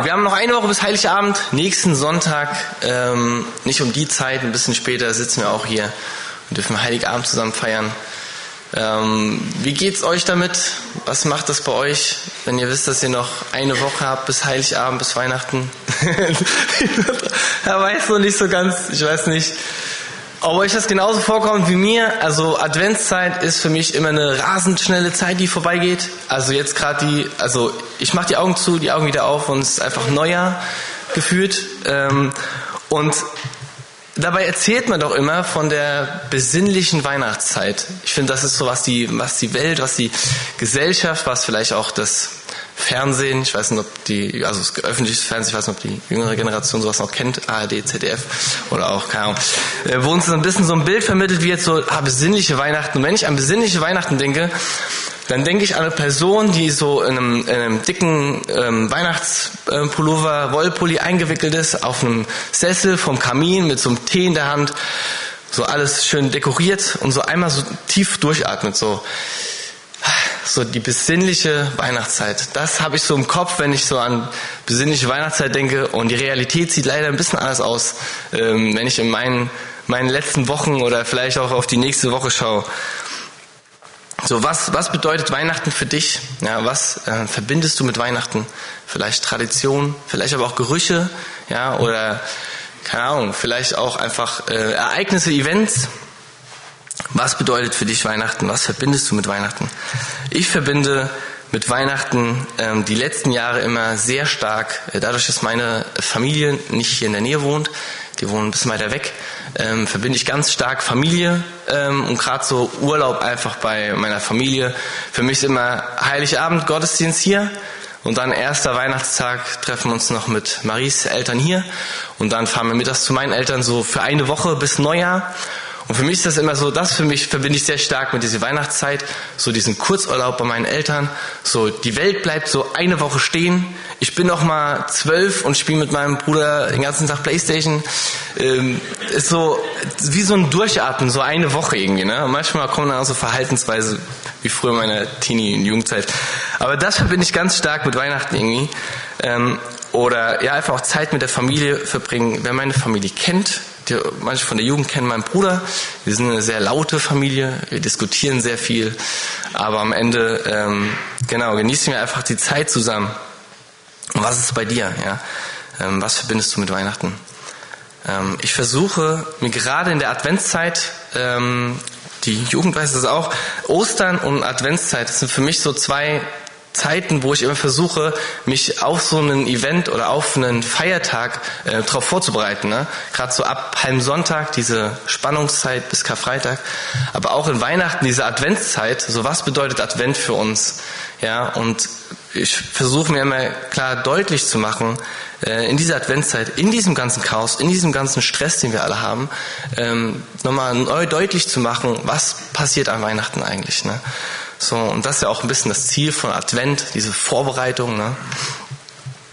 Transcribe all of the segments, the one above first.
Wir haben noch eine Woche bis Heiligabend. Nächsten Sonntag, ähm, nicht um die Zeit, ein bisschen später sitzen wir auch hier und dürfen Heiligabend zusammen feiern. Ähm, wie geht's euch damit? Was macht das bei euch, wenn ihr wisst, dass ihr noch eine Woche habt bis Heiligabend, bis Weihnachten? er weiß noch nicht so ganz. Ich weiß nicht, ob euch das genauso vorkommt wie mir, also Adventszeit ist für mich immer eine rasend schnelle Zeit, die vorbeigeht. Also jetzt gerade die, also ich mache die Augen zu, die Augen wieder auf und es ist einfach Neujahr gefühlt. Ähm, und dabei erzählt man doch immer von der besinnlichen Weihnachtszeit. Ich finde, das ist so, was die, was die Welt, was die Gesellschaft, was vielleicht auch das Fernsehen, ich weiß nicht, ob die, also das öffentliche Fernsehen, ich weiß nicht, ob die jüngere Generation sowas noch kennt, ARD, ZDF oder auch, keine Ahnung, äh, wo uns so ein bisschen so ein Bild vermittelt wird, so ah, besinnliche Weihnachten. Und wenn ich an besinnliche Weihnachten denke, dann denke ich an eine Person, die so in einem, in einem dicken ähm, Weihnachtspullover, Wollpulli eingewickelt ist, auf einem Sessel vom Kamin mit so einem Tee in der Hand, so alles schön dekoriert und so einmal so tief durchatmet, so so die besinnliche Weihnachtszeit. Das habe ich so im Kopf, wenn ich so an besinnliche Weihnachtszeit denke. Und die Realität sieht leider ein bisschen anders aus, ähm, wenn ich in meinen, meinen letzten Wochen oder vielleicht auch auf die nächste Woche schaue. So, was, was bedeutet Weihnachten für dich? Ja, was äh, verbindest du mit Weihnachten? Vielleicht Tradition, vielleicht aber auch Gerüche, ja, oder keine Ahnung, vielleicht auch einfach äh, Ereignisse, Events. Was bedeutet für dich Weihnachten? Was verbindest du mit Weihnachten? Ich verbinde mit Weihnachten ähm, die letzten Jahre immer sehr stark, äh, dadurch, dass meine Familie nicht hier in der Nähe wohnt, die wohnen ein bisschen weiter weg, ähm, verbinde ich ganz stark Familie ähm, und gerade so Urlaub einfach bei meiner Familie. Für mich ist immer Heiligabend Gottesdienst hier und dann erster Weihnachtstag treffen wir uns noch mit Maries Eltern hier und dann fahren wir mittags zu meinen Eltern so für eine Woche bis Neujahr und für mich ist das immer so, das für mich verbinde ich sehr stark mit dieser Weihnachtszeit, so diesen Kurzurlaub bei meinen Eltern. So, die Welt bleibt so eine Woche stehen. Ich bin noch mal zwölf und spiele mit meinem Bruder den ganzen Tag Playstation. Ähm, ist so wie so ein Durchatmen, so eine Woche irgendwie. Ne? Manchmal kommen dann auch so Verhaltensweise wie früher in meiner Teenie- und Jugendzeit. Aber das verbinde ich ganz stark mit Weihnachten irgendwie. Ähm, oder ja, einfach auch Zeit mit der Familie verbringen. Wer meine Familie kennt, die, manche von der Jugend kennen meinen Bruder. Wir sind eine sehr laute Familie, wir diskutieren sehr viel, aber am Ende ähm, genau genießen wir einfach die Zeit zusammen. Und was ist bei dir? Ja? Ähm, was verbindest du mit Weihnachten? Ähm, ich versuche mir gerade in der Adventszeit ähm, die Jugend weiß das auch. Ostern und Adventszeit das sind für mich so zwei Zeiten, wo ich immer versuche, mich auf so einen Event oder auf einen Feiertag äh, darauf vorzubereiten. Ne? Gerade so ab Palmsonntag, diese Spannungszeit bis Karfreitag, aber auch in Weihnachten diese Adventszeit. So was bedeutet Advent für uns? Ja, und ich versuche mir immer klar deutlich zu machen, äh, in dieser Adventszeit, in diesem ganzen Chaos, in diesem ganzen Stress, den wir alle haben, ähm, nochmal neu deutlich zu machen, was passiert an Weihnachten eigentlich. Ne? So, und das ist ja auch ein bisschen das Ziel von Advent, diese Vorbereitung. Ne?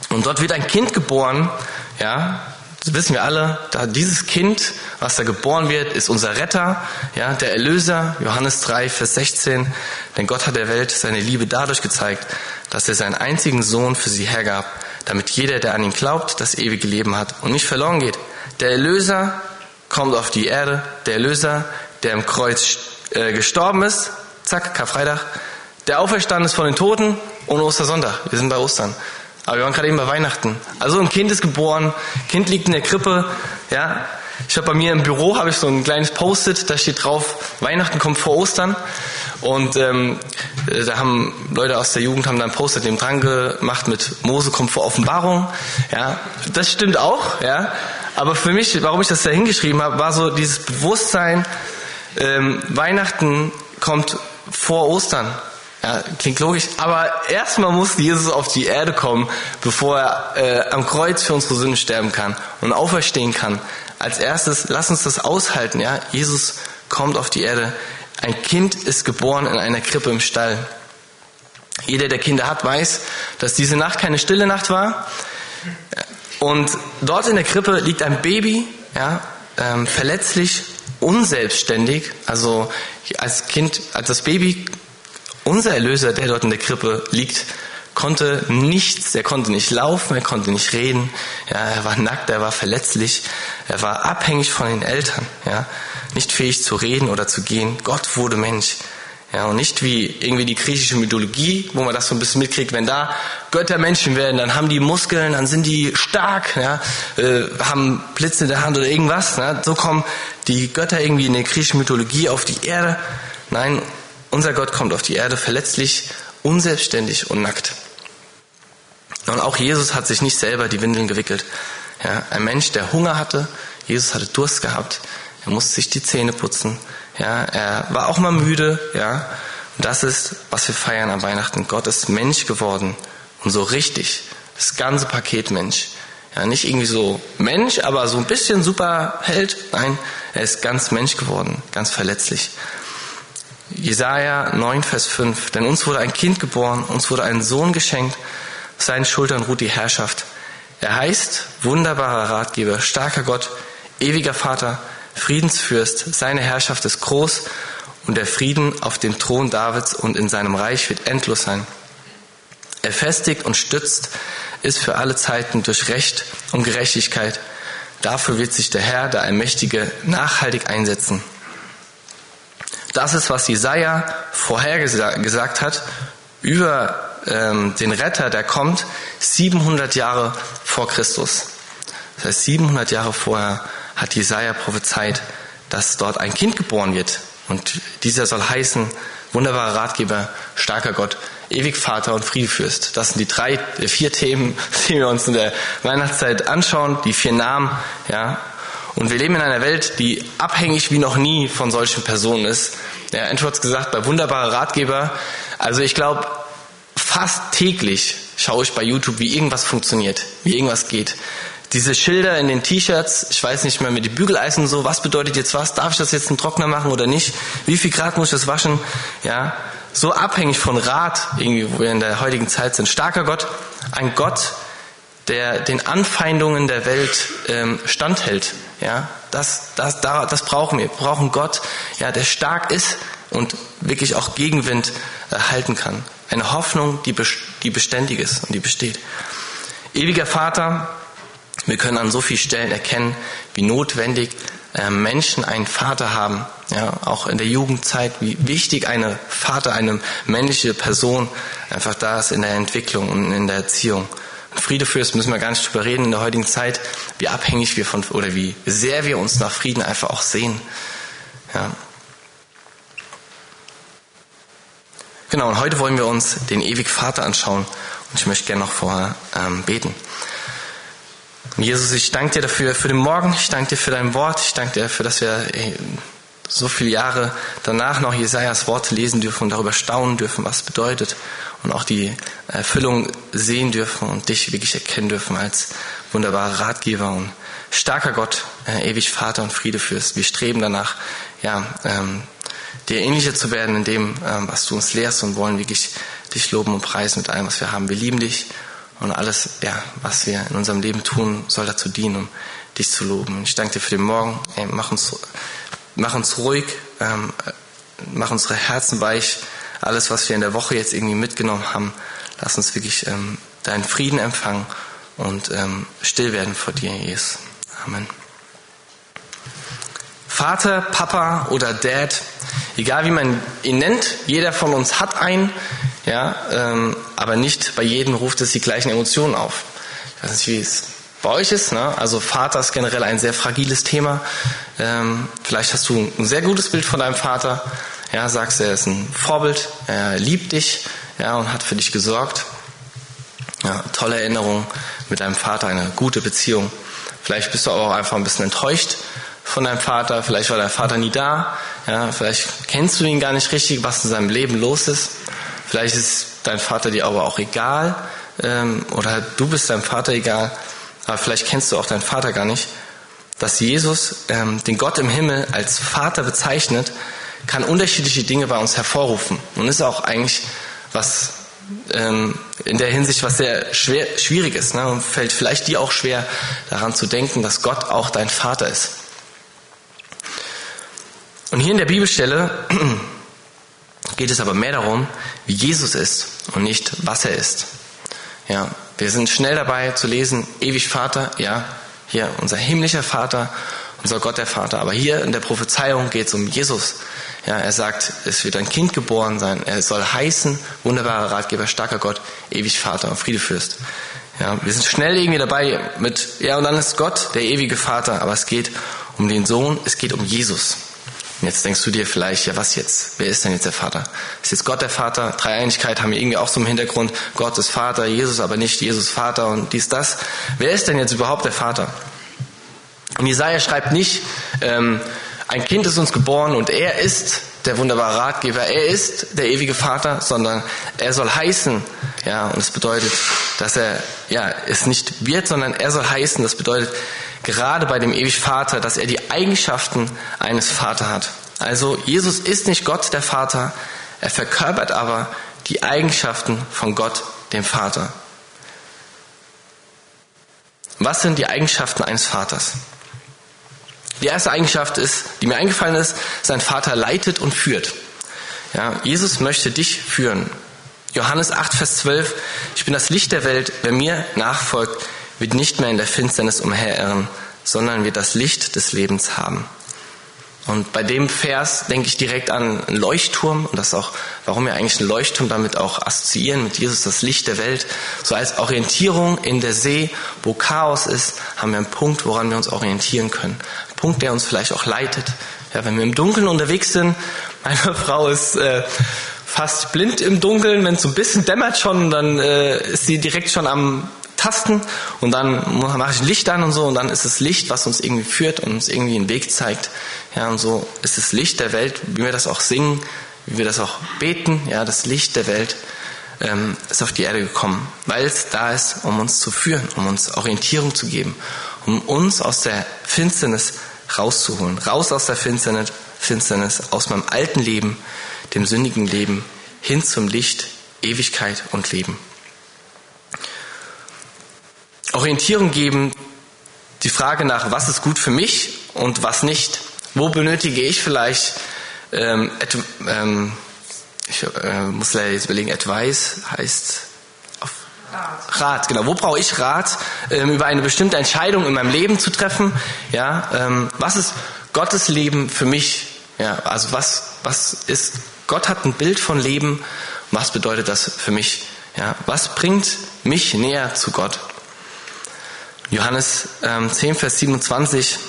Und dort wird ein Kind geboren, ja, das wissen wir alle, da dieses Kind, was da geboren wird, ist unser Retter, ja, der Erlöser, Johannes 3, Vers 16. Denn Gott hat der Welt seine Liebe dadurch gezeigt, dass er seinen einzigen Sohn für sie hergab, damit jeder, der an ihn glaubt, das ewige Leben hat und nicht verloren geht. Der Erlöser kommt auf die Erde, der Erlöser, der im Kreuz äh, gestorben ist, zack, Karfreitag. Der auferstanden ist von den Toten und Ostersonntag. Wir sind bei Ostern. Aber wir waren gerade eben bei Weihnachten. Also ein Kind ist geboren, Kind liegt in der Krippe, ja. Ich habe bei mir im Büro habe ich so ein kleines Post-it, da steht drauf: Weihnachten kommt vor Ostern. Und ähm, da haben Leute aus der Jugend haben dann Post-it dem dran gemacht mit Mose kommt vor Offenbarung. Ja, das stimmt auch, ja. Aber für mich, warum ich das da hingeschrieben habe, war so dieses Bewusstsein: ähm, Weihnachten kommt vor Ostern. Ja, klingt logisch. Aber erstmal muss Jesus auf die Erde kommen, bevor er äh, am Kreuz für unsere Sünden sterben kann und auferstehen kann. Als erstes, lass uns das aushalten. Ja, Jesus kommt auf die Erde. Ein Kind ist geboren in einer Krippe im Stall. Jeder, der Kinder hat, weiß, dass diese Nacht keine stille Nacht war. Und dort in der Krippe liegt ein Baby, ja, ähm, verletzlich, unselbstständig. Also als Kind, als das Baby, unser Erlöser, der dort in der Krippe liegt, konnte nichts, er konnte nicht laufen, er konnte nicht reden, ja, er war nackt, er war verletzlich, er war abhängig von den Eltern, ja, nicht fähig zu reden oder zu gehen. Gott wurde Mensch. Ja, und nicht wie irgendwie die griechische Mythologie, wo man das so ein bisschen mitkriegt, wenn da Götter Menschen werden, dann haben die Muskeln, dann sind die stark, ja, äh, haben Blitze in der Hand oder irgendwas. Ne? So kommen die Götter irgendwie in der griechischen Mythologie auf die Erde. Nein, unser Gott kommt auf die Erde verletzlich, unselbstständig und nackt. Und auch Jesus hat sich nicht selber die Windeln gewickelt. Ja, ein Mensch, der Hunger hatte, Jesus hatte Durst gehabt, er musste sich die Zähne putzen, ja, er war auch mal müde, ja. Und das ist, was wir feiern am Weihnachten. Gott ist Mensch geworden und so richtig. Das ganze Paket Mensch. Ja, nicht irgendwie so Mensch, aber so ein bisschen Superheld. Nein, er ist ganz Mensch geworden, ganz verletzlich. Jesaja 9, Vers 5. Denn uns wurde ein Kind geboren, uns wurde ein Sohn geschenkt, auf seinen Schultern ruht die Herrschaft. Er heißt wunderbarer Ratgeber, starker Gott, ewiger Vater, Friedensfürst, seine Herrschaft ist groß und der Frieden auf dem Thron Davids und in seinem Reich wird endlos sein. Er festigt und stützt ist für alle Zeiten durch Recht und Gerechtigkeit. Dafür wird sich der Herr, der Allmächtige, nachhaltig einsetzen. Das ist, was Jesaja vorhergesagt hat über ähm, den Retter, der kommt 700 Jahre vor Christus. Das heißt, 700 Jahre vorher hat Jesaja prophezeit, dass dort ein Kind geboren wird. Und dieser soll heißen, wunderbarer Ratgeber, starker Gott, ewig Vater und Friedefürst. Das sind die drei, äh, vier Themen, die wir uns in der Weihnachtszeit anschauen, die vier Namen, ja. Und wir leben in einer Welt, die abhängig wie noch nie von solchen Personen ist. Ja, hat gesagt, bei wunderbarer Ratgeber. Also ich glaube, fast täglich schaue ich bei YouTube, wie irgendwas funktioniert, wie irgendwas geht diese Schilder in den T-Shirts, ich weiß nicht mehr mit den Bügeleisen so, was bedeutet jetzt was? Darf ich das jetzt im Trockner machen oder nicht? Wie viel Grad muss ich das waschen? Ja, so abhängig von Rat, irgendwie, wo wir in der heutigen Zeit sind. Starker Gott, ein Gott, der den Anfeindungen der Welt ähm, standhält. Ja, das, das, da, das brauchen wir. Wir brauchen Gott, ja, der stark ist und wirklich auch Gegenwind äh, halten kann. Eine Hoffnung, die, die beständig ist und die besteht. Ewiger Vater, wir können an so vielen Stellen erkennen, wie notwendig äh, Menschen einen Vater haben. Ja, auch in der Jugendzeit, wie wichtig eine Vater, eine männliche Person einfach da ist in der Entwicklung und in der Erziehung. Und Friedefürst müssen wir gar nicht drüber reden in der heutigen Zeit, wie abhängig wir von, oder wie sehr wir uns nach Frieden einfach auch sehen. Ja. Genau, und heute wollen wir uns den ewig Vater anschauen. Und ich möchte gerne noch vorher ähm, beten. Jesus, ich danke dir dafür, für den Morgen. Ich danke dir für dein Wort. Ich danke dir dafür, dass wir ey, so viele Jahre danach noch Jesajas Worte lesen dürfen und darüber staunen dürfen, was es bedeutet. Und auch die Erfüllung sehen dürfen und dich wirklich erkennen dürfen als wunderbarer Ratgeber und starker Gott, äh, ewig Vater und Friede fürs. Wir streben danach, ja, ähm, dir ähnlicher zu werden in dem, ähm, was du uns lehrst und wollen wirklich dich loben und preisen mit allem, was wir haben. Wir lieben dich und alles, ja, was wir in unserem Leben tun, soll dazu dienen, um dich zu loben. Ich danke dir für den Morgen. Ey, mach uns, mach uns ruhig, ähm, mach unsere Herzen weich. Alles, was wir in der Woche jetzt irgendwie mitgenommen haben, lass uns wirklich ähm, deinen Frieden empfangen und ähm, still werden vor dir, Jesus. Amen. Vater, Papa oder Dad, egal wie man ihn nennt, jeder von uns hat einen ja, ähm, aber nicht bei jedem ruft es die gleichen Emotionen auf. Ich weiß nicht, wie es bei euch ist. Ne? Also Vater ist generell ein sehr fragiles Thema. Ähm, vielleicht hast du ein sehr gutes Bild von deinem Vater. Ja, sagst, er ist ein Vorbild, er liebt dich ja, und hat für dich gesorgt. Ja, tolle Erinnerung mit deinem Vater, eine gute Beziehung. Vielleicht bist du aber auch einfach ein bisschen enttäuscht von deinem Vater. Vielleicht war dein Vater nie da. Ja, vielleicht kennst du ihn gar nicht richtig, was in seinem Leben los ist. Vielleicht ist dein Vater dir aber auch egal ähm, oder du bist deinem Vater egal, aber vielleicht kennst du auch deinen Vater gar nicht. Dass Jesus ähm, den Gott im Himmel als Vater bezeichnet, kann unterschiedliche Dinge bei uns hervorrufen und ist auch eigentlich was ähm, in der Hinsicht was sehr schwer, schwierig ist ne? und fällt vielleicht dir auch schwer daran zu denken, dass Gott auch dein Vater ist. Und hier in der Bibelstelle geht es aber mehr darum, wie Jesus ist und nicht, was er ist. Ja, wir sind schnell dabei zu lesen, ewig Vater, ja, hier unser himmlischer Vater, unser Gott der Vater. Aber hier in der Prophezeiung geht es um Jesus. Ja, er sagt, es wird ein Kind geboren sein. Er soll heißen, wunderbarer Ratgeber, starker Gott, ewig Vater und Friedefürst. Ja, wir sind schnell irgendwie dabei mit, ja, und dann ist Gott der ewige Vater, aber es geht um den Sohn, es geht um Jesus. Und jetzt denkst du dir vielleicht, ja, was jetzt? Wer ist denn jetzt der Vater? Ist jetzt Gott der Vater? Dreieinigkeit haben wir irgendwie auch so im Hintergrund. Gott ist Vater, Jesus aber nicht Jesus Vater und dies, das. Wer ist denn jetzt überhaupt der Vater? Und Jesaja schreibt nicht, ähm, ein Kind ist uns geboren und er ist der wunderbare Ratgeber, er ist der ewige Vater, sondern er soll heißen, ja, und das bedeutet, dass er, ja, es nicht wird, sondern er soll heißen, das bedeutet, gerade bei dem ewig Vater, dass er die Eigenschaften eines Vaters hat. Also Jesus ist nicht Gott der Vater, er verkörpert aber die Eigenschaften von Gott dem Vater. Was sind die Eigenschaften eines Vaters? Die erste Eigenschaft ist, die mir eingefallen ist, sein Vater leitet und führt. Ja, Jesus möchte dich führen. Johannes 8, Vers 12, ich bin das Licht der Welt, wer mir nachfolgt, wird nicht mehr in der Finsternis umherirren, sondern wird das Licht des Lebens haben. Und bei dem Vers denke ich direkt an einen Leuchtturm und das auch, warum wir eigentlich einen Leuchtturm damit auch assoziieren mit Jesus, das Licht der Welt. So als Orientierung in der See, wo Chaos ist, haben wir einen Punkt, woran wir uns orientieren können. Ein Punkt, der uns vielleicht auch leitet. Ja, wenn wir im Dunkeln unterwegs sind, meine Frau ist äh, fast blind im Dunkeln, wenn es so ein bisschen dämmert schon, dann äh, ist sie direkt schon am Tasten und dann mache ich ein Licht an und so und dann ist es Licht, was uns irgendwie führt und uns irgendwie einen Weg zeigt. Ja, und so ist das Licht der Welt, wie wir das auch singen, wie wir das auch beten, ja, das Licht der Welt ähm, ist auf die Erde gekommen, weil es da ist, um uns zu führen, um uns Orientierung zu geben, um uns aus der Finsternis rauszuholen, raus aus der Finsternis, Finsternis, aus meinem alten Leben, dem sündigen Leben, hin zum Licht, Ewigkeit und Leben. Orientierung geben, die Frage nach, was ist gut für mich und was nicht. Wo benötige ich vielleicht, ähm, ähm, ich äh, muss leider jetzt überlegen, Advice heißt Rat. Rat, genau. Wo brauche ich Rat, ähm, über eine bestimmte Entscheidung in meinem Leben zu treffen? Ja, ähm, was ist Gottes Leben für mich? Ja, also was, was ist, Gott hat ein Bild von Leben. Was bedeutet das für mich? Ja, was bringt mich näher zu Gott? Johannes ähm, 10, Vers 27,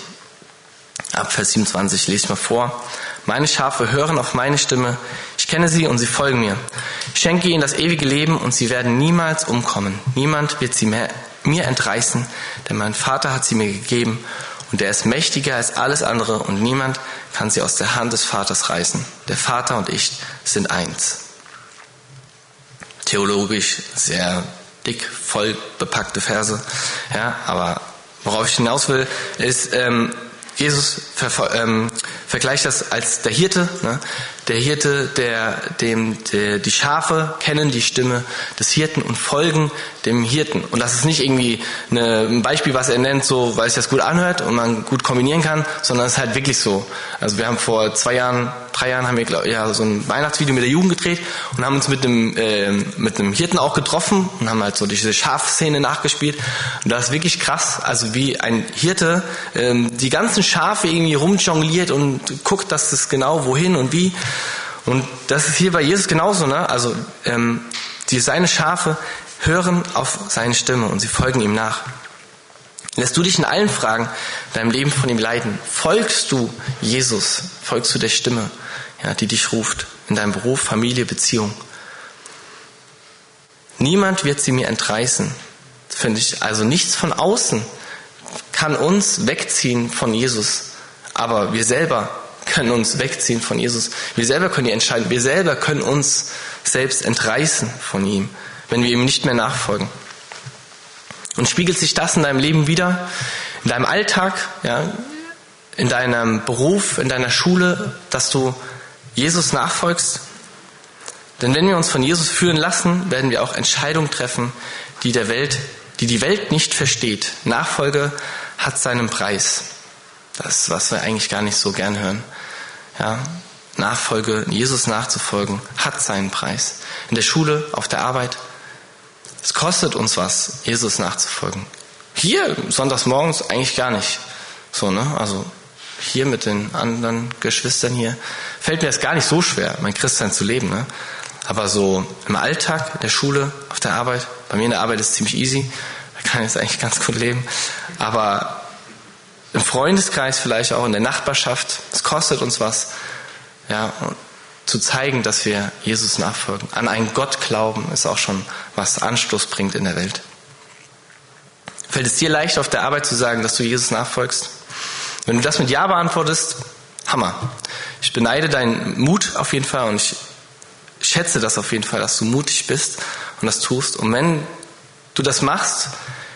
ab Vers 27 lese ich mal vor. Meine Schafe hören auf meine Stimme, ich kenne sie und sie folgen mir. Ich schenke ihnen das ewige Leben und sie werden niemals umkommen. Niemand wird sie mehr, mir entreißen, denn mein Vater hat sie mir gegeben und er ist mächtiger als alles andere und niemand kann sie aus der Hand des Vaters reißen. Der Vater und ich sind eins. Theologisch sehr dick, voll bepackte Verse. Ja, aber worauf ich hinaus will, ist, ähm, Jesus ähm, vergleicht das als der Hirte. Ne? Der Hirte, der dem der, die Schafe kennen die Stimme des Hirten und folgen dem Hirten. Und das ist nicht irgendwie eine, ein Beispiel, was er nennt, so weil es das gut anhört und man gut kombinieren kann, sondern es ist halt wirklich so. Also wir haben vor zwei Jahren, drei Jahren haben wir glaub, ja so ein Weihnachtsvideo mit der Jugend gedreht und haben uns mit einem äh, mit einem Hirten auch getroffen und haben halt so diese Schafszene nachgespielt. Und das ist wirklich krass, also wie ein Hirte ähm, die ganzen Schafe irgendwie rumjongliert und guckt, dass das genau wohin und wie. Und das ist hier bei Jesus genauso, ne? Also ähm, die, seine Schafe hören auf seine Stimme und sie folgen ihm nach. Lässt du dich in allen Fragen deinem Leben von ihm leiten? Folgst du Jesus? Folgst du der Stimme, ja, die dich ruft in deinem Beruf, Familie, Beziehung? Niemand wird sie mir entreißen. Finde ich also nichts von außen kann uns wegziehen von Jesus, aber wir selber können uns wegziehen von Jesus. Wir selber können die entscheiden. Wir selber können uns selbst entreißen von ihm, wenn wir ihm nicht mehr nachfolgen. Und spiegelt sich das in deinem Leben wieder, in deinem Alltag, ja, in deinem Beruf, in deiner Schule, dass du Jesus nachfolgst? Denn wenn wir uns von Jesus führen lassen, werden wir auch Entscheidungen treffen, die der Welt, die die Welt nicht versteht. Nachfolge hat seinen Preis. Das, was wir eigentlich gar nicht so gern hören. Ja, Nachfolge, Jesus nachzufolgen, hat seinen Preis. In der Schule, auf der Arbeit, Es kostet uns was, Jesus nachzufolgen. Hier, sonntags morgens, eigentlich gar nicht. So, ne? Also, hier mit den anderen Geschwistern hier, fällt mir das gar nicht so schwer, mein Christsein zu leben, ne? Aber so im Alltag, in der Schule, auf der Arbeit, bei mir in der Arbeit ist es ziemlich easy, da kann ich jetzt eigentlich ganz gut leben. Aber im Freundeskreis vielleicht auch, in der Nachbarschaft, es kostet uns was, ja, zu zeigen, dass wir Jesus nachfolgen. An einen Gott glauben ist auch schon, was Anstoß bringt in der Welt. Fällt es dir leicht, auf der Arbeit zu sagen, dass du Jesus nachfolgst? Wenn du das mit Ja beantwortest, Hammer. Ich beneide deinen Mut auf jeden Fall und ich schätze das auf jeden Fall, dass du mutig bist und das tust. Und wenn du das machst,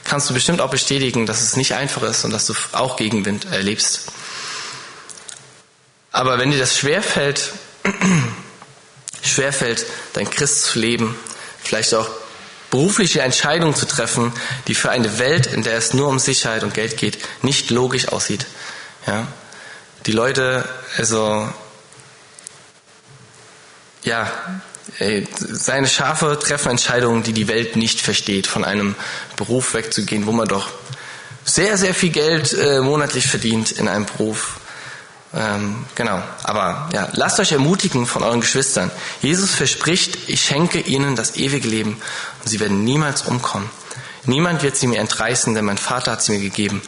kannst du bestimmt auch bestätigen, dass es nicht einfach ist und dass du auch Gegenwind erlebst. Aber wenn dir das schwerfällt, schwerfällt, dein Christ zu leben, vielleicht auch berufliche Entscheidungen zu treffen, die für eine Welt, in der es nur um Sicherheit und Geld geht, nicht logisch aussieht. Ja? Die Leute, also, ja, ey, seine Schafe treffen Entscheidungen, die die Welt nicht versteht, von einem Beruf wegzugehen, wo man doch sehr, sehr viel Geld äh, monatlich verdient in einem Beruf, ähm, genau. Aber ja, lasst euch ermutigen von euren Geschwistern. Jesus verspricht, ich schenke ihnen das ewige Leben und sie werden niemals umkommen. Niemand wird sie mir entreißen, denn mein Vater hat sie mir gegeben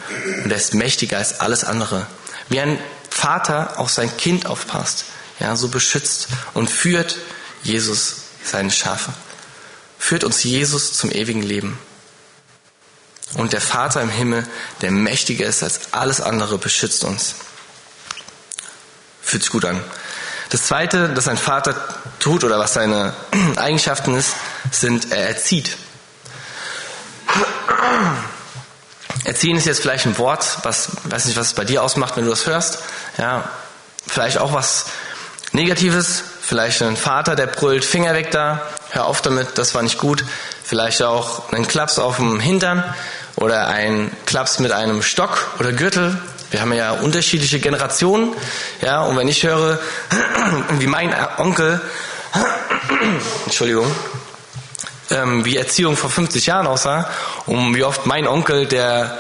und er ist mächtiger als alles andere. Wie ein Vater auf sein Kind aufpasst, ja, so beschützt und führt Jesus seine Schafe. Führt uns Jesus zum ewigen Leben. Und der Vater im Himmel, der mächtiger ist als alles andere, beschützt uns. Fühlt sich gut an. Das zweite, das ein Vater tut oder was seine Eigenschaften ist, sind, er erzieht. Erziehen ist jetzt vielleicht ein Wort, was, weiß nicht, was es bei dir ausmacht, wenn du das hörst. Ja, vielleicht auch was Negatives. Vielleicht ein Vater, der brüllt, Finger weg da, hör auf damit, das war nicht gut. Vielleicht auch ein Klaps auf dem Hintern oder ein Klaps mit einem Stock oder Gürtel, wir haben ja unterschiedliche Generationen, ja, und wenn ich höre, wie mein Onkel, Entschuldigung, ähm, wie Erziehung vor 50 Jahren aussah und wie oft mein Onkel, der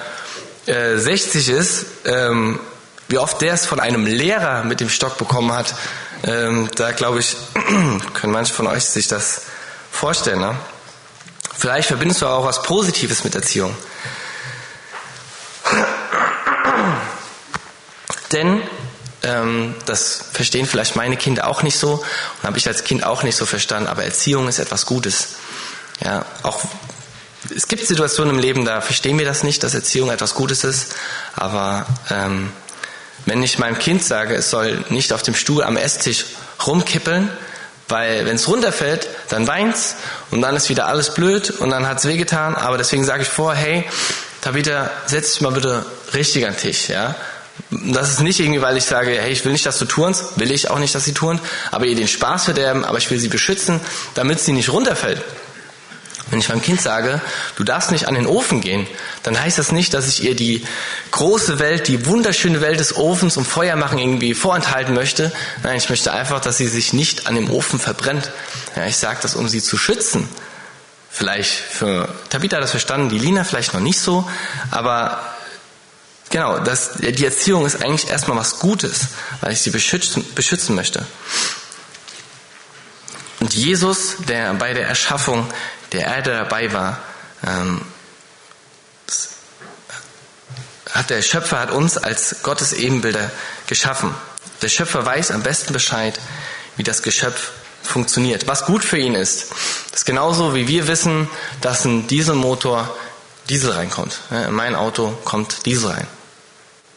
äh, 60 ist, ähm, wie oft der es von einem Lehrer mit dem Stock bekommen hat, ähm, da glaube ich, können manche von euch sich das vorstellen. Ne? Vielleicht verbindest du auch was Positives mit Erziehung. Denn ähm, das verstehen vielleicht meine Kinder auch nicht so und habe ich als Kind auch nicht so verstanden, aber Erziehung ist etwas Gutes. Ja, auch es gibt Situationen im Leben, da verstehen wir das nicht, dass Erziehung etwas Gutes ist, aber ähm, wenn ich meinem Kind sage, es soll nicht auf dem Stuhl am Esstisch rumkippeln, weil wenn es runterfällt, dann weint's und dann ist wieder alles blöd und dann hat's wehgetan, aber deswegen sage ich vor, hey, Tabitha, setz dich mal bitte richtig an den Tisch, ja. Das ist nicht irgendwie, weil ich sage, hey, ich will nicht, dass du turnst, will ich auch nicht, dass sie turnt, aber ihr den Spaß verderben, aber ich will sie beschützen, damit sie nicht runterfällt. Wenn ich meinem Kind sage, du darfst nicht an den Ofen gehen, dann heißt das nicht, dass ich ihr die große Welt, die wunderschöne Welt des Ofens und Feuer machen irgendwie vorenthalten möchte. Nein, ich möchte einfach, dass sie sich nicht an dem Ofen verbrennt. Ja, ich sage das, um sie zu schützen. Vielleicht für Tabitha das verstanden, die Lina vielleicht noch nicht so, aber Genau, das, die Erziehung ist eigentlich erstmal was Gutes, weil ich sie beschützen, beschützen möchte. Und Jesus, der bei der Erschaffung der Erde dabei war, ähm, hat der Schöpfer hat uns als Gottes Ebenbilder geschaffen. Der Schöpfer weiß am besten Bescheid, wie das Geschöpf funktioniert, was gut für ihn ist. Ist genauso wie wir wissen, dass ein Dieselmotor Diesel reinkommt. In mein Auto kommt Diesel rein.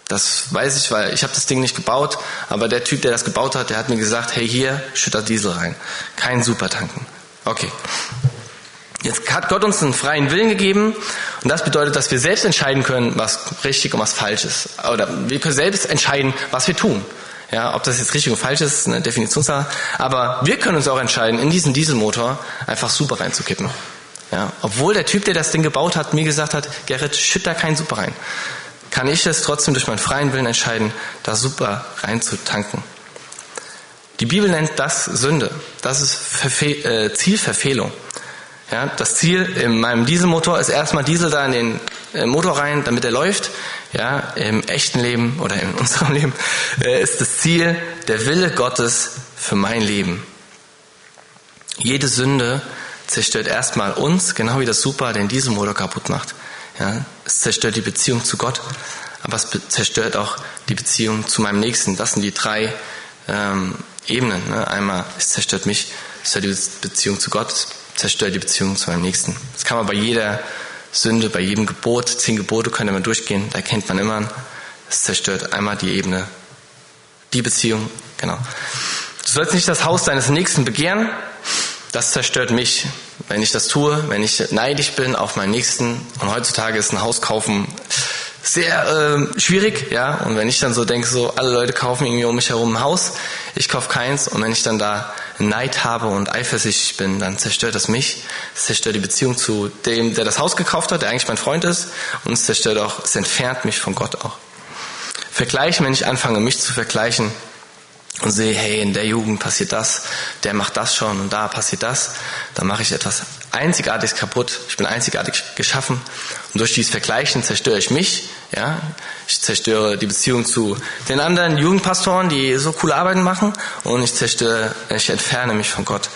Das weiß ich, weil ich habe das Ding nicht gebaut, aber der Typ, der das gebaut hat, der hat mir gesagt, hey hier, schütter Diesel rein. Kein Supertanken. Okay. Jetzt hat Gott uns einen freien Willen gegeben und das bedeutet, dass wir selbst entscheiden können, was richtig und was falsch ist. Oder wir können selbst entscheiden, was wir tun. Ja, ob das jetzt richtig und falsch ist, ist eine Definitionssache. Aber wir können uns auch entscheiden, in diesen Dieselmotor einfach Super reinzukippen. Ja, obwohl der Typ, der das Ding gebaut hat, mir gesagt hat, Gerrit, schütt da kein Super rein kann ich es trotzdem durch meinen freien Willen entscheiden, da super reinzutanken. Die Bibel nennt das Sünde. Das ist Verfe äh, Zielverfehlung. Ja, das Ziel in meinem Dieselmotor ist erstmal Diesel da in den äh, Motor rein, damit er läuft. Ja, im echten Leben oder in unserem Leben äh, ist das Ziel der Wille Gottes für mein Leben. Jede Sünde zerstört erstmal uns, genau wie das Super den Dieselmotor kaputt macht. Ja, es zerstört die Beziehung zu Gott, aber es zerstört auch die Beziehung zu meinem Nächsten. Das sind die drei ähm, Ebenen. Ne? Einmal, es zerstört mich, es zerstört die Beziehung zu Gott, zerstört die Beziehung zu meinem Nächsten. Das kann man bei jeder Sünde, bei jedem Gebot, zehn Gebote könnte man durchgehen, da kennt man immer, es zerstört einmal die Ebene, die Beziehung, genau. Du sollst nicht das Haus deines Nächsten begehren, das zerstört mich, wenn ich das tue, wenn ich neidisch bin auf meinen Nächsten. Und heutzutage ist ein Haus kaufen sehr äh, schwierig, ja. Und wenn ich dann so denke, so alle Leute kaufen irgendwie um mich herum ein Haus, ich kaufe keins. Und wenn ich dann da Neid habe und eifersüchtig bin, dann zerstört das mich. Es zerstört die Beziehung zu dem, der das Haus gekauft hat, der eigentlich mein Freund ist. Und es zerstört auch, es entfernt mich von Gott auch. Vergleichen, wenn ich anfange, mich zu vergleichen, und sehe, hey, in der Jugend passiert das, der macht das schon und da passiert das, dann mache ich etwas Einzigartiges kaputt. Ich bin einzigartig geschaffen und durch dieses Vergleichen zerstöre ich mich. Ja, ich zerstöre die Beziehung zu den anderen Jugendpastoren, die so coole Arbeiten machen und ich zerstöre, ich entferne mich von Gott.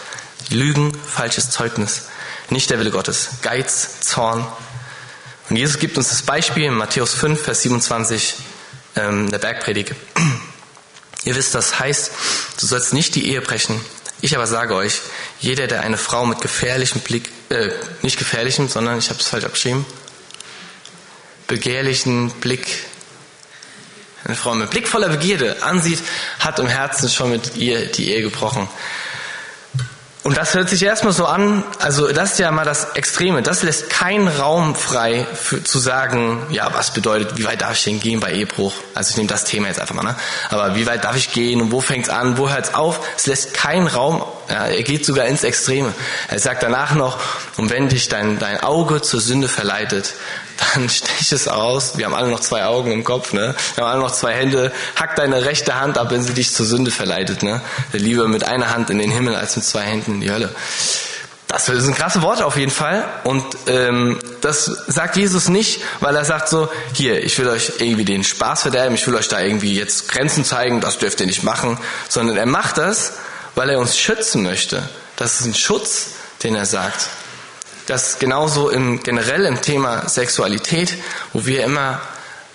Lügen, falsches Zeugnis, nicht der Wille Gottes, Geiz, Zorn. Und Jesus gibt uns das Beispiel in Matthäus 5, Vers 27 ähm, der Bergpredigt. Ihr wisst, das heißt, du sollst nicht die Ehe brechen. Ich aber sage euch, jeder, der eine Frau mit gefährlichem Blick, äh, nicht gefährlichem, sondern ich habe es falsch abgeschrieben, begehrlichen Blick, eine Frau mit Blick voller Begierde ansieht, hat im Herzen schon mit ihr die Ehe gebrochen. Und das hört sich erstmal so an, also das ist ja mal das Extreme. Das lässt keinen Raum frei für, zu sagen, ja, was bedeutet, wie weit darf ich denn gehen bei Ehebruch? Also ich nehme das Thema jetzt einfach mal, ne? Aber wie weit darf ich gehen und wo fängt's an, wo hört's auf? Es lässt keinen Raum, ja, er geht sogar ins Extreme. Er sagt danach noch, und wenn dich dein, dein Auge zur Sünde verleitet, dann stech es aus. Wir haben alle noch zwei Augen im Kopf, ne? Wir haben alle noch zwei Hände. Hack deine rechte Hand ab, wenn sie dich zur Sünde verleitet, ne? Lieber mit einer Hand in den Himmel als mit zwei Händen in die Hölle. Das sind krasse Worte auf jeden Fall. Und ähm, das sagt Jesus nicht, weil er sagt so, hier, ich will euch irgendwie den Spaß verderben, ich will euch da irgendwie jetzt Grenzen zeigen, das dürft ihr nicht machen, sondern er macht das, weil er uns schützen möchte. Das ist ein Schutz, den er sagt das genauso im, generell im Thema Sexualität, wo wir immer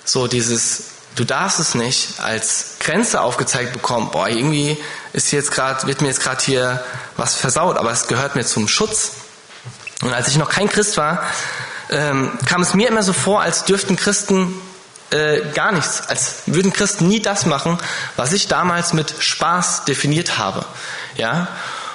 so dieses, du darfst es nicht als Grenze aufgezeigt bekommen, boah, irgendwie ist jetzt gerade, wird mir jetzt gerade hier was versaut, aber es gehört mir zum Schutz. Und als ich noch kein Christ war, ähm, kam es mir immer so vor, als dürften Christen äh, gar nichts, als würden Christen nie das machen, was ich damals mit Spaß definiert habe. Ja,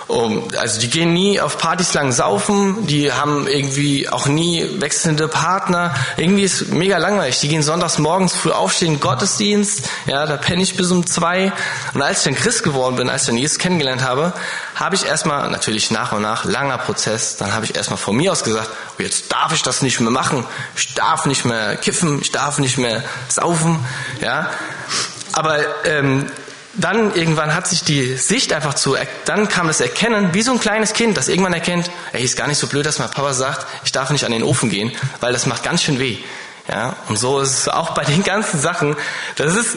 um, also die gehen nie auf Partys lang saufen, die haben irgendwie auch nie wechselnde Partner. Irgendwie ist mega langweilig. Die gehen sonntags morgens früh aufstehen, Gottesdienst, ja, da penne ich bis um zwei. Und als ich dann Christ geworden bin, als ich dann Jesus kennengelernt habe, habe ich erstmal, natürlich nach und nach, langer Prozess, dann habe ich erstmal von mir aus gesagt, oh, jetzt darf ich das nicht mehr machen, ich darf nicht mehr kiffen, ich darf nicht mehr saufen, ja. Aber ähm, dann irgendwann hat sich die Sicht einfach zu, dann kam das Erkennen, wie so ein kleines Kind, das irgendwann erkennt, ey, ist gar nicht so blöd, dass mein Papa sagt, ich darf nicht an den Ofen gehen, weil das macht ganz schön weh. Ja, und so ist es auch bei den ganzen Sachen. Das ist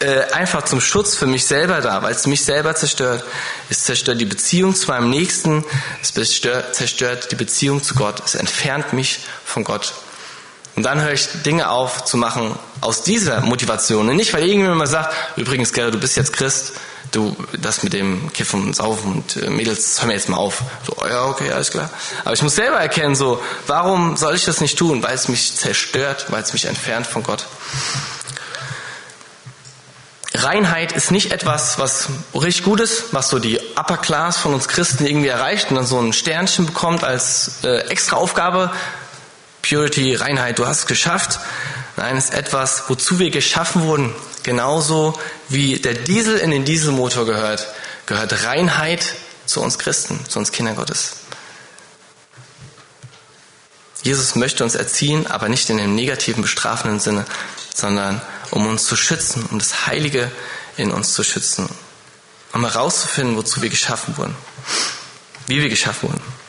äh, einfach zum Schutz für mich selber da, weil es mich selber zerstört. Es zerstört die Beziehung zu meinem Nächsten, es zerstört die Beziehung zu Gott, es entfernt mich von Gott. Und dann höre ich Dinge auf zu machen aus dieser Motivation. Und nicht, weil irgendjemand mal sagt, übrigens, Gerrit, du bist jetzt Christ, du, das mit dem Kiffen und Saufen und äh, Mädels, hör mir jetzt mal auf. So, ja, okay, alles klar. Aber ich muss selber erkennen, so, warum soll ich das nicht tun? Weil es mich zerstört, weil es mich entfernt von Gott. Reinheit ist nicht etwas, was richtig gut ist, was so die Upper Class von uns Christen irgendwie erreicht und dann so ein Sternchen bekommt als äh, extra Aufgabe, Purity, Reinheit, du hast es geschafft. Nein, es ist etwas, wozu wir geschaffen wurden. Genauso wie der Diesel in den Dieselmotor gehört, gehört Reinheit zu uns Christen, zu uns Kindern Gottes. Jesus möchte uns erziehen, aber nicht in dem negativen, bestrafenden Sinne, sondern um uns zu schützen, um das Heilige in uns zu schützen, um herauszufinden, wozu wir geschaffen wurden, wie wir geschaffen wurden.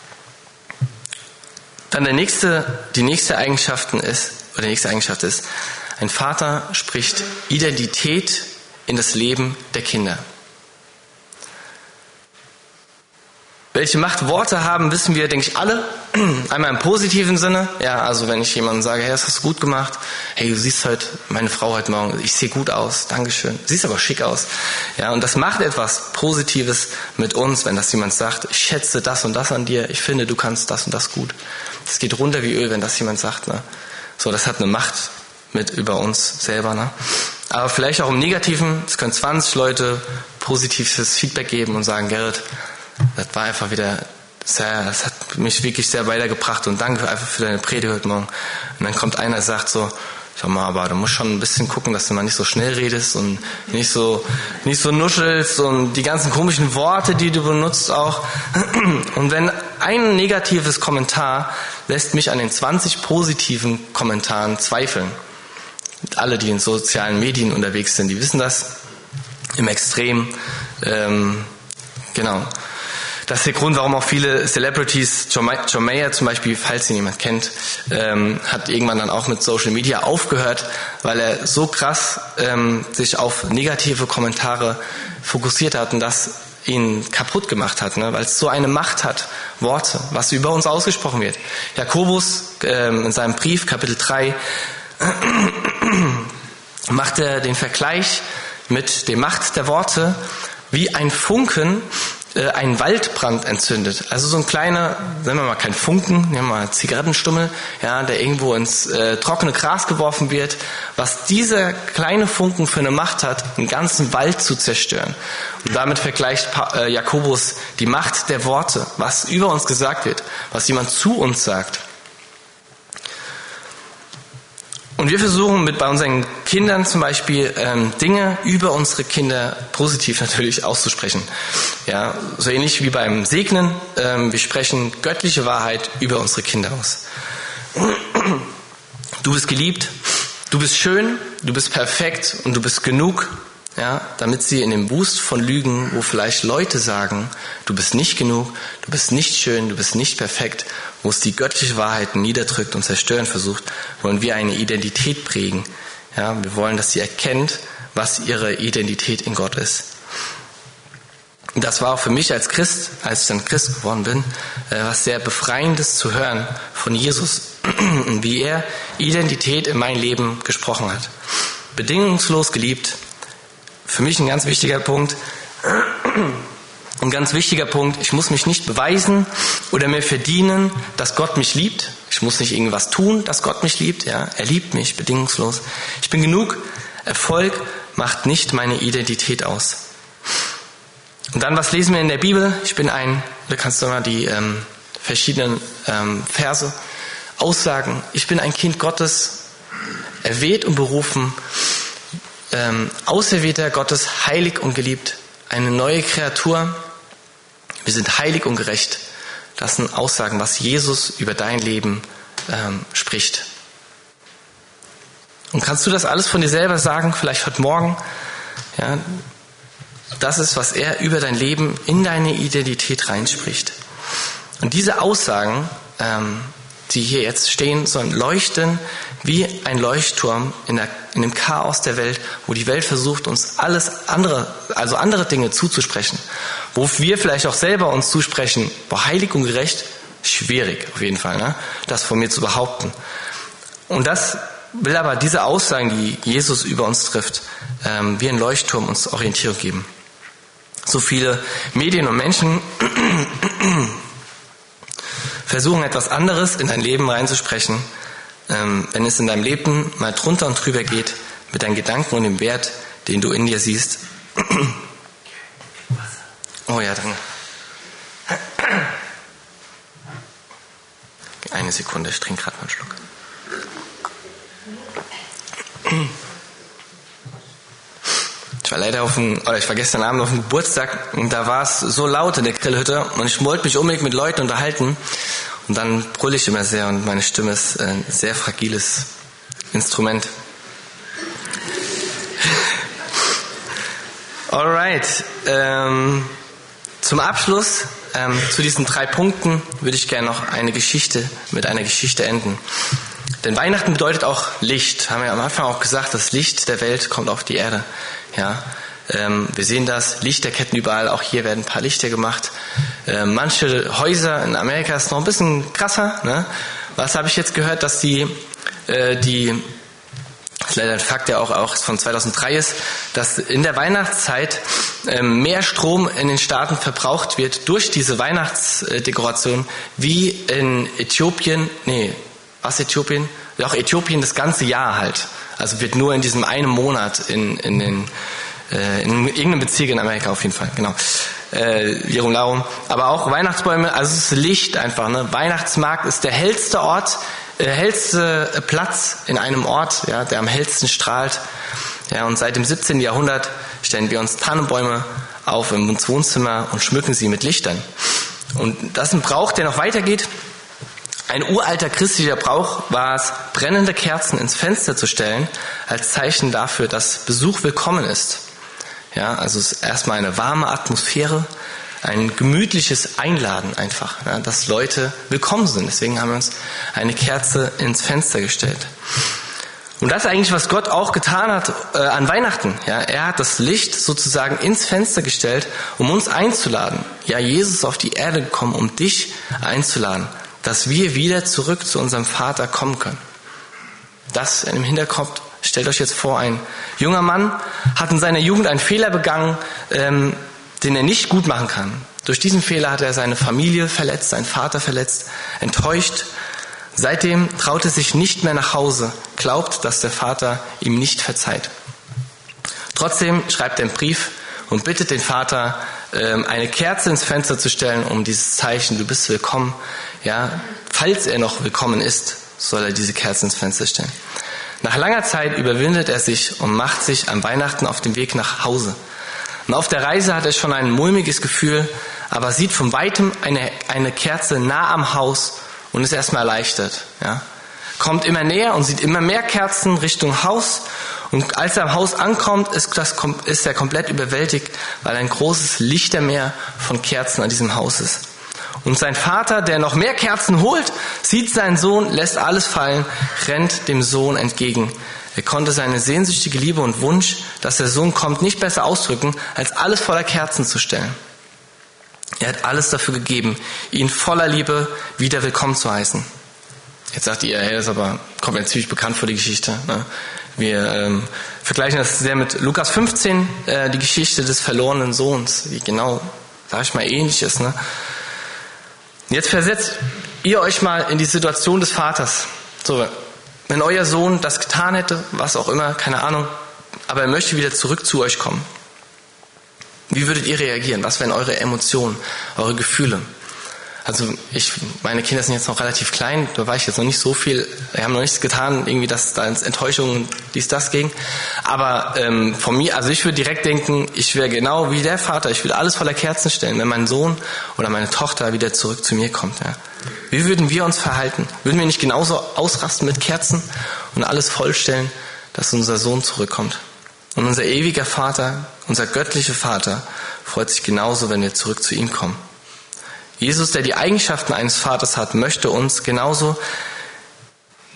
Dann der nächste, die nächste Eigenschaften ist, oder die nächste Eigenschaft ist, ein Vater spricht Identität in das Leben der Kinder. Welche Macht Worte haben, wissen wir, denke ich, alle. Einmal im positiven Sinne. Ja, also wenn ich jemandem sage, hey, das hast du gut gemacht. Hey, du siehst heute, meine Frau heute Morgen, ich sehe gut aus. Dankeschön. Siehst aber schick aus. Ja, und das macht etwas Positives mit uns, wenn das jemand sagt, ich schätze das und das an dir. Ich finde, du kannst das und das gut. Das geht runter wie Öl, wenn das jemand sagt, ne? So, das hat eine Macht mit über uns selber, ne? Aber vielleicht auch im Negativen. Es können 20 Leute positives Feedback geben und sagen, Gerrit, das war einfach wieder sehr, das hat mich wirklich sehr weitergebracht und danke einfach für deine Predigt heute Morgen. Und dann kommt einer und sagt so, schau mal, aber du musst schon ein bisschen gucken, dass du mal nicht so schnell redest und nicht so, nicht so nuschelst und die ganzen komischen Worte, die du benutzt auch. Und wenn ein negatives Kommentar lässt mich an den 20 positiven Kommentaren zweifeln. Alle, die in sozialen Medien unterwegs sind, die wissen das im Extrem. Ähm, genau. Das ist der Grund, warum auch viele Celebrities, John, Mayer zum Beispiel, falls ihn jemand kennt, ähm, hat irgendwann dann auch mit Social Media aufgehört, weil er so krass ähm, sich auf negative Kommentare fokussiert hat und das ihn kaputt gemacht hat, ne? weil es so eine Macht hat, Worte, was über uns ausgesprochen wird. Jakobus ähm, in seinem Brief, Kapitel 3, macht er den Vergleich mit der Macht der Worte wie ein Funken, äh, einen Waldbrand entzündet. Also so ein kleiner, sagen wir mal kein Funken, nehmen wir mal Zigarettenstummel, ja, der irgendwo ins äh, trockene Gras geworfen wird, was dieser kleine Funken für eine Macht hat, einen ganzen Wald zu zerstören. Und damit vergleicht pa äh, Jakobus die Macht der Worte, was über uns gesagt wird, was jemand zu uns sagt. Und wir versuchen mit bei unseren Kindern zum Beispiel ähm, Dinge über unsere Kinder positiv natürlich auszusprechen. Ja, so ähnlich wie beim Segnen. Ähm, wir sprechen göttliche Wahrheit über unsere Kinder aus. Du bist geliebt, du bist schön, du bist perfekt und du bist genug ja, damit sie in dem Boost von Lügen, wo vielleicht Leute sagen, du bist nicht genug, du bist nicht schön, du bist nicht perfekt, wo es die göttliche Wahrheit niederdrückt und zerstören versucht, wollen wir eine Identität prägen. Ja, wir wollen, dass sie erkennt, was ihre Identität in Gott ist. Und das war auch für mich als Christ, als ich dann Christ geworden bin, äh, was sehr befreiendes zu hören von Jesus, wie er Identität in mein Leben gesprochen hat. Bedingungslos geliebt, für mich ein ganz wichtiger Punkt. Ein ganz wichtiger Punkt, ich muss mich nicht beweisen oder mir verdienen, dass Gott mich liebt. Ich muss nicht irgendwas tun, dass Gott mich liebt. Ja, er liebt mich bedingungslos. Ich bin genug. Erfolg macht nicht meine Identität aus. Und dann, was lesen wir in der Bibel? Ich bin ein, da kannst du mal die ähm, verschiedenen ähm, Verse aussagen. Ich bin ein Kind Gottes, erwählt und berufen ähm, Auserwählter Gottes, heilig und geliebt, eine neue Kreatur. Wir sind heilig und gerecht. Das sind Aussagen, was Jesus über dein Leben ähm, spricht. Und kannst du das alles von dir selber sagen, vielleicht heute Morgen? Ja, das ist, was er über dein Leben in deine Identität reinspricht. Und diese Aussagen, ähm, die hier jetzt stehen, sollen leuchten wie ein Leuchtturm in, der, in dem Chaos der Welt, wo die Welt versucht, uns alles andere, also andere Dinge zuzusprechen. Wo wir vielleicht auch selber uns zusprechen, boah, heilig und gerecht, schwierig auf jeden Fall, ne? das von mir zu behaupten. Und das will aber diese Aussagen, die Jesus über uns trifft, ähm, wie ein Leuchtturm uns Orientierung geben. So viele Medien und Menschen versuchen etwas anderes in dein Leben reinzusprechen, ähm, wenn es in deinem Leben mal drunter und drüber geht, mit deinen Gedanken und dem Wert, den du in dir siehst. Oh ja, danke. Eine Sekunde, ich trinke gerade mal einen Schluck. Ich war leider auf dem, oder ich war gestern Abend auf dem Geburtstag und da war es so laut in der Grillhütte und ich wollte mich unbedingt mit Leuten unterhalten und dann brülle ich immer sehr und meine Stimme ist ein sehr fragiles Instrument. Alright. Ähm, zum Abschluss ähm, zu diesen drei Punkten würde ich gerne noch eine Geschichte mit einer Geschichte enden. Denn Weihnachten bedeutet auch Licht. Haben wir am Anfang auch gesagt, das Licht der Welt kommt auf die Erde. Ja, ähm, wir sehen das, Lichterketten überall, auch hier werden ein paar Lichter gemacht. Ähm, manche Häuser in Amerika ist noch ein bisschen krasser. Ne? Was habe ich jetzt gehört, dass die, äh, die das ist leider ein Fakt, der auch, auch von 2003 ist, dass in der Weihnachtszeit ähm, mehr Strom in den Staaten verbraucht wird durch diese Weihnachtsdekoration wie in Äthiopien, nee, was Äthiopien? Doch Äthiopien das ganze Jahr halt. Also wird nur in diesem einen Monat in, in den äh, in irgendeinem Bezirk in Amerika auf jeden Fall, genau. Äh, Larum. Aber auch Weihnachtsbäume, also es ist Licht einfach. Ne? Weihnachtsmarkt ist der hellste Ort, der äh, hellste Platz in einem Ort, ja, der am hellsten strahlt. Ja, und seit dem 17. Jahrhundert stellen wir uns Tannenbäume auf im Wohnzimmer und schmücken sie mit Lichtern. Und das ist ein Brauch, der noch weitergeht. Ein uralter christlicher Brauch war es, brennende Kerzen ins Fenster zu stellen, als Zeichen dafür, dass Besuch willkommen ist. Ja, also es ist erstmal eine warme Atmosphäre, ein gemütliches Einladen einfach, ja, dass Leute willkommen sind. Deswegen haben wir uns eine Kerze ins Fenster gestellt. Und das ist eigentlich, was Gott auch getan hat äh, an Weihnachten. Ja, er hat das Licht sozusagen ins Fenster gestellt, um uns einzuladen. Ja, Jesus ist auf die Erde gekommen, um dich einzuladen, dass wir wieder zurück zu unserem Vater kommen können. Das im Hinterkopf Stellt euch jetzt vor, ein junger Mann hat in seiner Jugend einen Fehler begangen, ähm, den er nicht gut machen kann. Durch diesen Fehler hat er seine Familie verletzt, seinen Vater verletzt, enttäuscht. Seitdem traut er sich nicht mehr nach Hause, glaubt, dass der Vater ihm nicht verzeiht. Trotzdem schreibt er einen Brief und bittet den Vater, ähm, eine Kerze ins Fenster zu stellen, um dieses Zeichen, du bist willkommen, ja, falls er noch willkommen ist, soll er diese Kerze ins Fenster stellen. Nach langer Zeit überwindet er sich und macht sich am Weihnachten auf den Weg nach Hause. Und auf der Reise hat er schon ein mulmiges Gefühl, aber sieht von weitem eine, eine Kerze nah am Haus und ist erstmal erleichtert. Ja. Kommt immer näher und sieht immer mehr Kerzen Richtung Haus. Und als er am Haus ankommt, ist, das, ist er komplett überwältigt, weil ein großes Lichtermeer von Kerzen an diesem Haus ist. Und sein Vater, der noch mehr Kerzen holt, sieht seinen Sohn, lässt alles fallen, rennt dem Sohn entgegen. Er konnte seine sehnsüchtige Liebe und Wunsch, dass der Sohn kommt, nicht besser ausdrücken, als alles voller Kerzen zu stellen. Er hat alles dafür gegeben, ihn voller Liebe wieder willkommen zu heißen. Jetzt sagt ihr, hey, das ist aber, kommt mir ziemlich bekannt vor die Geschichte. Ne? Wir ähm, vergleichen das sehr mit Lukas 15, äh, die Geschichte des verlorenen Sohns, die genau, sag ich mal, ähnlich ist. Ne? Jetzt versetzt ihr euch mal in die Situation des Vaters. So, wenn euer Sohn das getan hätte, was auch immer, keine Ahnung, aber er möchte wieder zurück zu euch kommen. Wie würdet ihr reagieren? Was wären eure Emotionen, eure Gefühle? Also ich, meine Kinder sind jetzt noch relativ klein, da war ich jetzt noch nicht so viel, wir haben noch nichts getan, irgendwie, dass da ins Enttäuschung dies, das ging. Aber ähm, von mir, also ich würde direkt denken, ich wäre genau wie der Vater, ich würde alles voller Kerzen stellen, wenn mein Sohn oder meine Tochter wieder zurück zu mir kommt. Ja. Wie würden wir uns verhalten? Würden wir nicht genauso ausrasten mit Kerzen und alles vollstellen, dass unser Sohn zurückkommt? Und unser ewiger Vater, unser göttlicher Vater, freut sich genauso, wenn wir zurück zu ihm kommen. Jesus, der die Eigenschaften eines Vaters hat, möchte uns genauso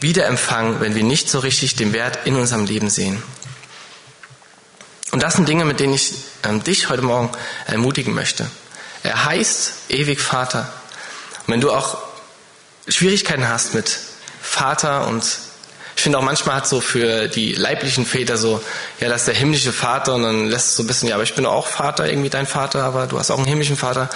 wiederempfangen, wenn wir nicht so richtig den Wert in unserem Leben sehen. Und das sind Dinge, mit denen ich ähm, dich heute Morgen ermutigen möchte. Er heißt ewig Vater. Und wenn du auch Schwierigkeiten hast mit Vater und ich finde auch manchmal hat so für die leiblichen Väter so, ja, das ist der himmlische Vater und dann lässt es so ein bisschen, ja, aber ich bin auch Vater, irgendwie dein Vater, aber du hast auch einen himmlischen Vater.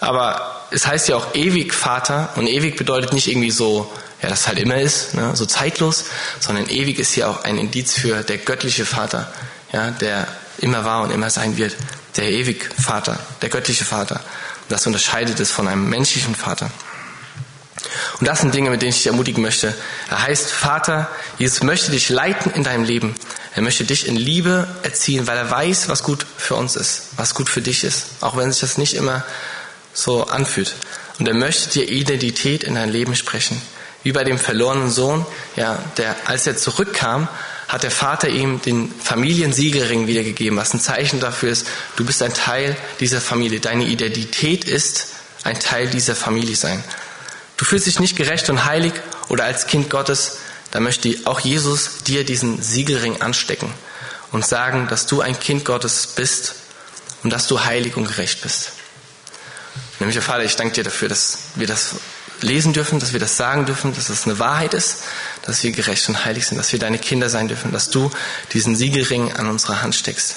Aber es heißt ja auch ewig Vater und ewig bedeutet nicht irgendwie so, ja, das halt immer ist, ne, so zeitlos, sondern ewig ist hier auch ein Indiz für der göttliche Vater, ja, der immer war und immer sein wird. Der ewig Vater, der göttliche Vater. Das unterscheidet es von einem menschlichen Vater. Und das sind Dinge, mit denen ich dich ermutigen möchte. Er heißt Vater, Jesus möchte dich leiten in deinem Leben. Er möchte dich in Liebe erziehen, weil er weiß, was gut für uns ist, was gut für dich ist. Auch wenn sich das nicht immer so anfühlt. Und er möchte dir Identität in dein Leben sprechen. Wie bei dem verlorenen Sohn, ja, der, als er zurückkam, hat der Vater ihm den Familiensiegelring wiedergegeben, was ein Zeichen dafür ist, du bist ein Teil dieser Familie. Deine Identität ist ein Teil dieser Familie sein. Du fühlst dich nicht gerecht und heilig oder als Kind Gottes, da möchte auch Jesus dir diesen Siegelring anstecken und sagen, dass du ein Kind Gottes bist und dass du heilig und gerecht bist. Nämlich, Vater, ich danke dir dafür, dass wir das lesen dürfen, dass wir das sagen dürfen, dass es eine Wahrheit ist, dass wir gerecht und heilig sind, dass wir deine Kinder sein dürfen, dass du diesen Siegelring an unsere Hand steckst.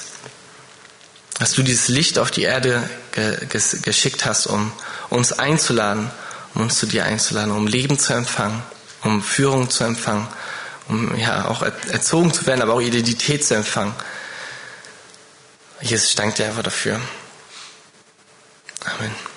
Dass du dieses Licht auf die Erde ge geschickt hast, um uns einzuladen, um uns zu dir einzuladen, um Leben zu empfangen, um Führung zu empfangen, um ja auch erzogen zu werden, aber auch Identität zu empfangen. Jesus, ich danke dir einfach dafür. Amen.